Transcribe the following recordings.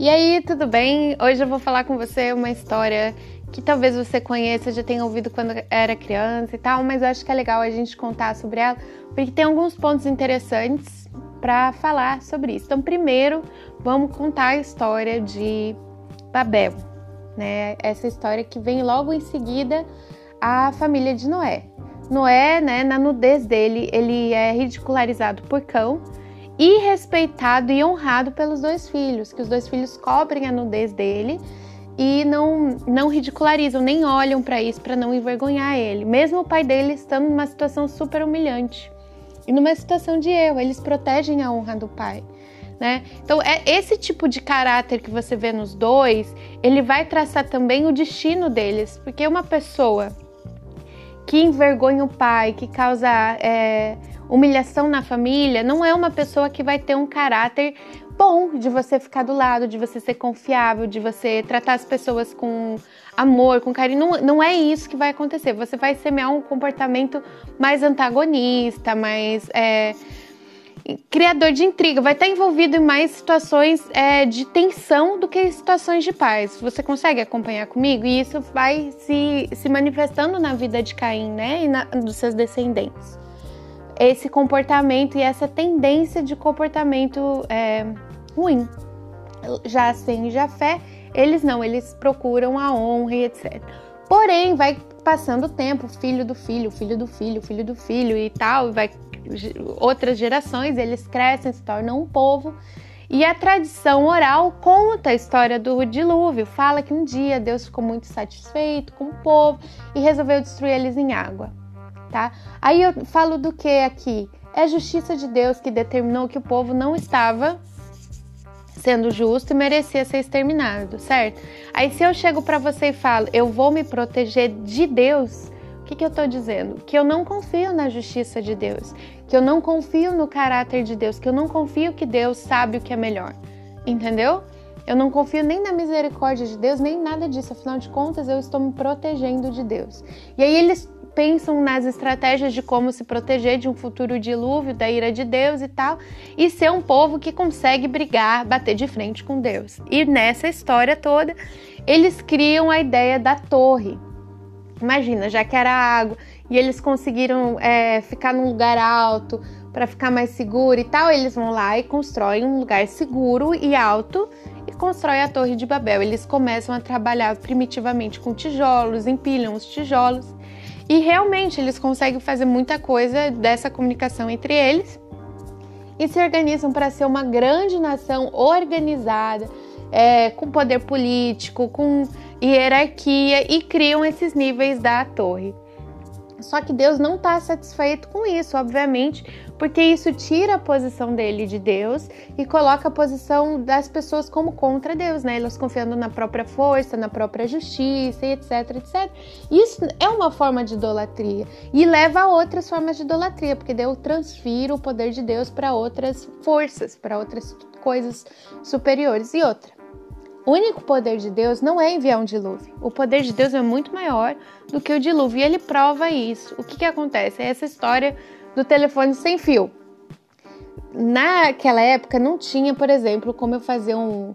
E aí, tudo bem? Hoje eu vou falar com você uma história que talvez você conheça, já tenha ouvido quando era criança e tal, mas eu acho que é legal a gente contar sobre ela, porque tem alguns pontos interessantes para falar sobre isso. Então, primeiro, vamos contar a história de Babel, né? Essa história que vem logo em seguida a família de Noé. Noé, né, na nudez dele, ele é ridicularizado por cão e respeitado e honrado pelos dois filhos, que os dois filhos cobrem a nudez dele e não, não ridicularizam, nem olham para isso para não envergonhar ele. Mesmo o pai dele estando numa situação super humilhante e numa situação de erro, eles protegem a honra do pai. Né? Então, é esse tipo de caráter que você vê nos dois, ele vai traçar também o destino deles, porque uma pessoa que envergonha o pai, que causa é, humilhação na família, não é uma pessoa que vai ter um caráter bom de você ficar do lado, de você ser confiável, de você tratar as pessoas com amor, com carinho. Não, não é isso que vai acontecer. Você vai semear um comportamento mais antagonista, mais. É, criador de intriga, vai estar envolvido em mais situações é, de tensão do que situações de paz. Você consegue acompanhar comigo? E isso vai se, se manifestando na vida de Caim, né? E na, dos seus descendentes esse comportamento e essa tendência de comportamento é, ruim. Já sem Jafé, eles não, eles procuram a honra e etc. Porém, vai passando o tempo, filho do filho, filho do filho, filho do filho e tal, vai outras gerações, eles crescem, se tornam um povo. E a tradição oral conta a história do dilúvio, fala que um dia Deus ficou muito satisfeito com o povo e resolveu destruir eles em água tá? Aí eu falo do que aqui? É a justiça de Deus que determinou que o povo não estava sendo justo e merecia ser exterminado, certo? Aí se eu chego para você e falo, eu vou me proteger de Deus, o que, que eu estou dizendo? Que eu não confio na justiça de Deus, que eu não confio no caráter de Deus, que eu não confio que Deus sabe o que é melhor, entendeu? Eu não confio nem na misericórdia de Deus, nem nada disso. Afinal de contas, eu estou me protegendo de Deus. E aí eles pensam nas estratégias de como se proteger de um futuro dilúvio, da ira de Deus e tal, e ser um povo que consegue brigar, bater de frente com Deus. E nessa história toda, eles criam a ideia da torre. Imagina, já que era água e eles conseguiram é, ficar num lugar alto para ficar mais seguro e tal, eles vão lá e constroem um lugar seguro e alto e constroem a Torre de Babel. Eles começam a trabalhar primitivamente com tijolos, empilham os tijolos e realmente eles conseguem fazer muita coisa dessa comunicação entre eles e se organizam para ser uma grande nação organizada, é, com poder político, com hierarquia e criam esses níveis da torre. Só que Deus não está satisfeito com isso, obviamente, porque isso tira a posição dele de Deus e coloca a posição das pessoas como contra Deus, né? Elas confiando na própria força, na própria justiça etc, etc. Isso é uma forma de idolatria e leva a outras formas de idolatria, porque Deus transfere o poder de Deus para outras forças, para outras coisas superiores e outra. O único poder de Deus não é enviar um dilúvio. O poder de Deus é muito maior do que o dilúvio e ele prova isso. O que, que acontece? É essa história do telefone sem fio. Naquela época não tinha, por exemplo, como eu fazer um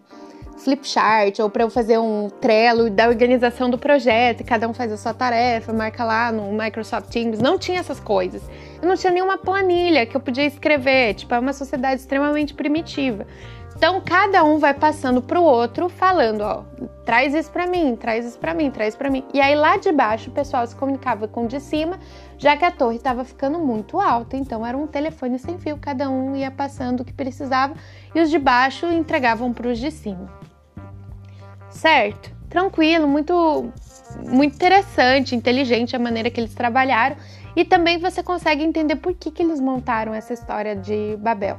flip chart ou para eu fazer um Trello da organização do projeto, e cada um faz a sua tarefa, marca lá no Microsoft Teams. Não tinha essas coisas. Eu não tinha nenhuma planilha que eu podia escrever. Tipo, é uma sociedade extremamente primitiva. Então cada um vai passando para o outro falando, ó, traz isso para mim, traz isso para mim, traz para mim. E aí lá de baixo o pessoal se comunicava com o de cima, já que a torre estava ficando muito alta, então era um telefone sem fio, cada um ia passando o que precisava e os de baixo entregavam para os de cima. Certo? Tranquilo, muito muito interessante, inteligente a maneira que eles trabalharam e também você consegue entender por que, que eles montaram essa história de Babel.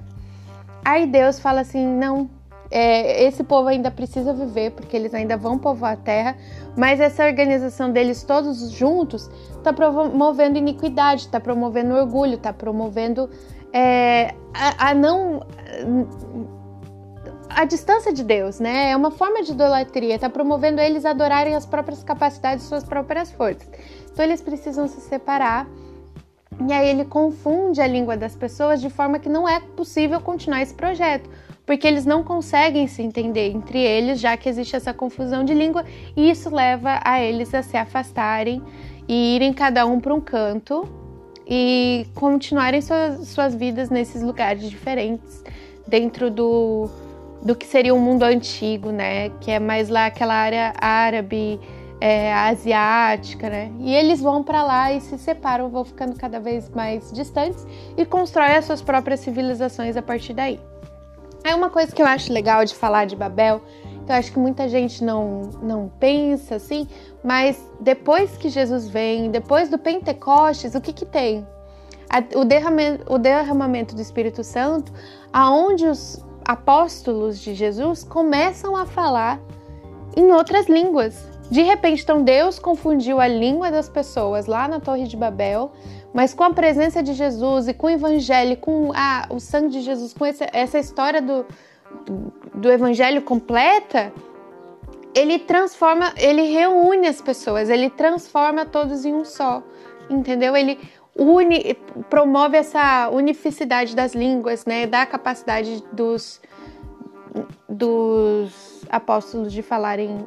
Aí Deus fala assim: não, é, esse povo ainda precisa viver, porque eles ainda vão povoar a terra, mas essa organização deles todos juntos está promovendo iniquidade, está promovendo orgulho, está promovendo é, a, a, não. A distância de Deus, né? É uma forma de idolatria, está promovendo eles adorarem as próprias capacidades, suas próprias forças. Então eles precisam se separar e aí ele confunde a língua das pessoas de forma que não é possível continuar esse projeto. Porque eles não conseguem se entender entre eles, já que existe essa confusão de língua, e isso leva a eles a se afastarem e irem cada um para um canto e continuarem suas, suas vidas nesses lugares diferentes, dentro do, do que seria o um mundo antigo, né? Que é mais lá aquela área árabe, é, asiática, né? E eles vão para lá e se separam, vão ficando cada vez mais distantes e constroem as suas próprias civilizações a partir daí. É uma coisa que eu acho legal de falar de Babel, que eu acho que muita gente não, não pensa assim, mas depois que Jesus vem, depois do Pentecostes, o que que tem? O derramamento, o derramamento do Espírito Santo, aonde os apóstolos de Jesus começam a falar em outras línguas. De repente, então Deus confundiu a língua das pessoas lá na Torre de Babel mas com a presença de Jesus e com o evangelho, com a, o sangue de Jesus, com essa, essa história do, do, evangelho completa, ele transforma, ele reúne as pessoas, ele transforma todos em um só, entendeu? Ele une, promove essa unificidade das línguas, né? Dá a capacidade dos, dos apóstolos de falarem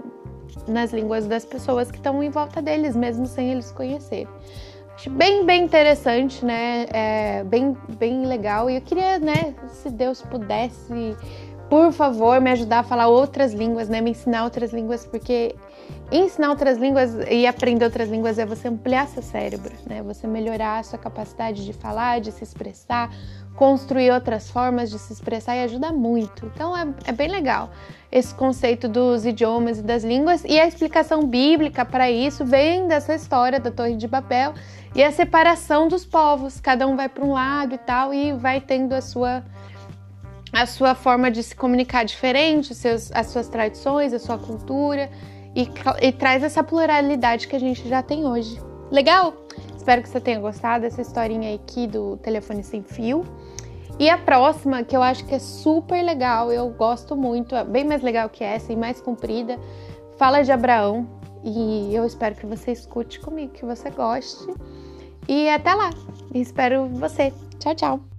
nas línguas das pessoas que estão em volta deles, mesmo sem eles conhecerem. Acho bem, bem interessante, né? É bem, bem legal. E eu queria, né, se Deus pudesse, por favor, me ajudar a falar outras línguas, né? Me ensinar outras línguas, porque ensinar outras línguas e aprender outras línguas é você ampliar seu cérebro, né? Você melhorar a sua capacidade de falar, de se expressar, construir outras formas de se expressar e ajuda muito. Então é, é bem legal esse conceito dos idiomas e das línguas e a explicação bíblica para isso vem dessa história da Torre de Babel e a separação dos povos. Cada um vai para um lado e tal e vai tendo a sua a sua forma de se comunicar diferente, seus, as suas tradições, a sua cultura e, e traz essa pluralidade que a gente já tem hoje. Legal? Espero que você tenha gostado dessa historinha aqui do telefone sem fio. E a próxima, que eu acho que é super legal, eu gosto muito, é bem mais legal que essa e mais comprida, fala de Abraão. E eu espero que você escute comigo, que você goste. E até lá. Espero você. Tchau, tchau.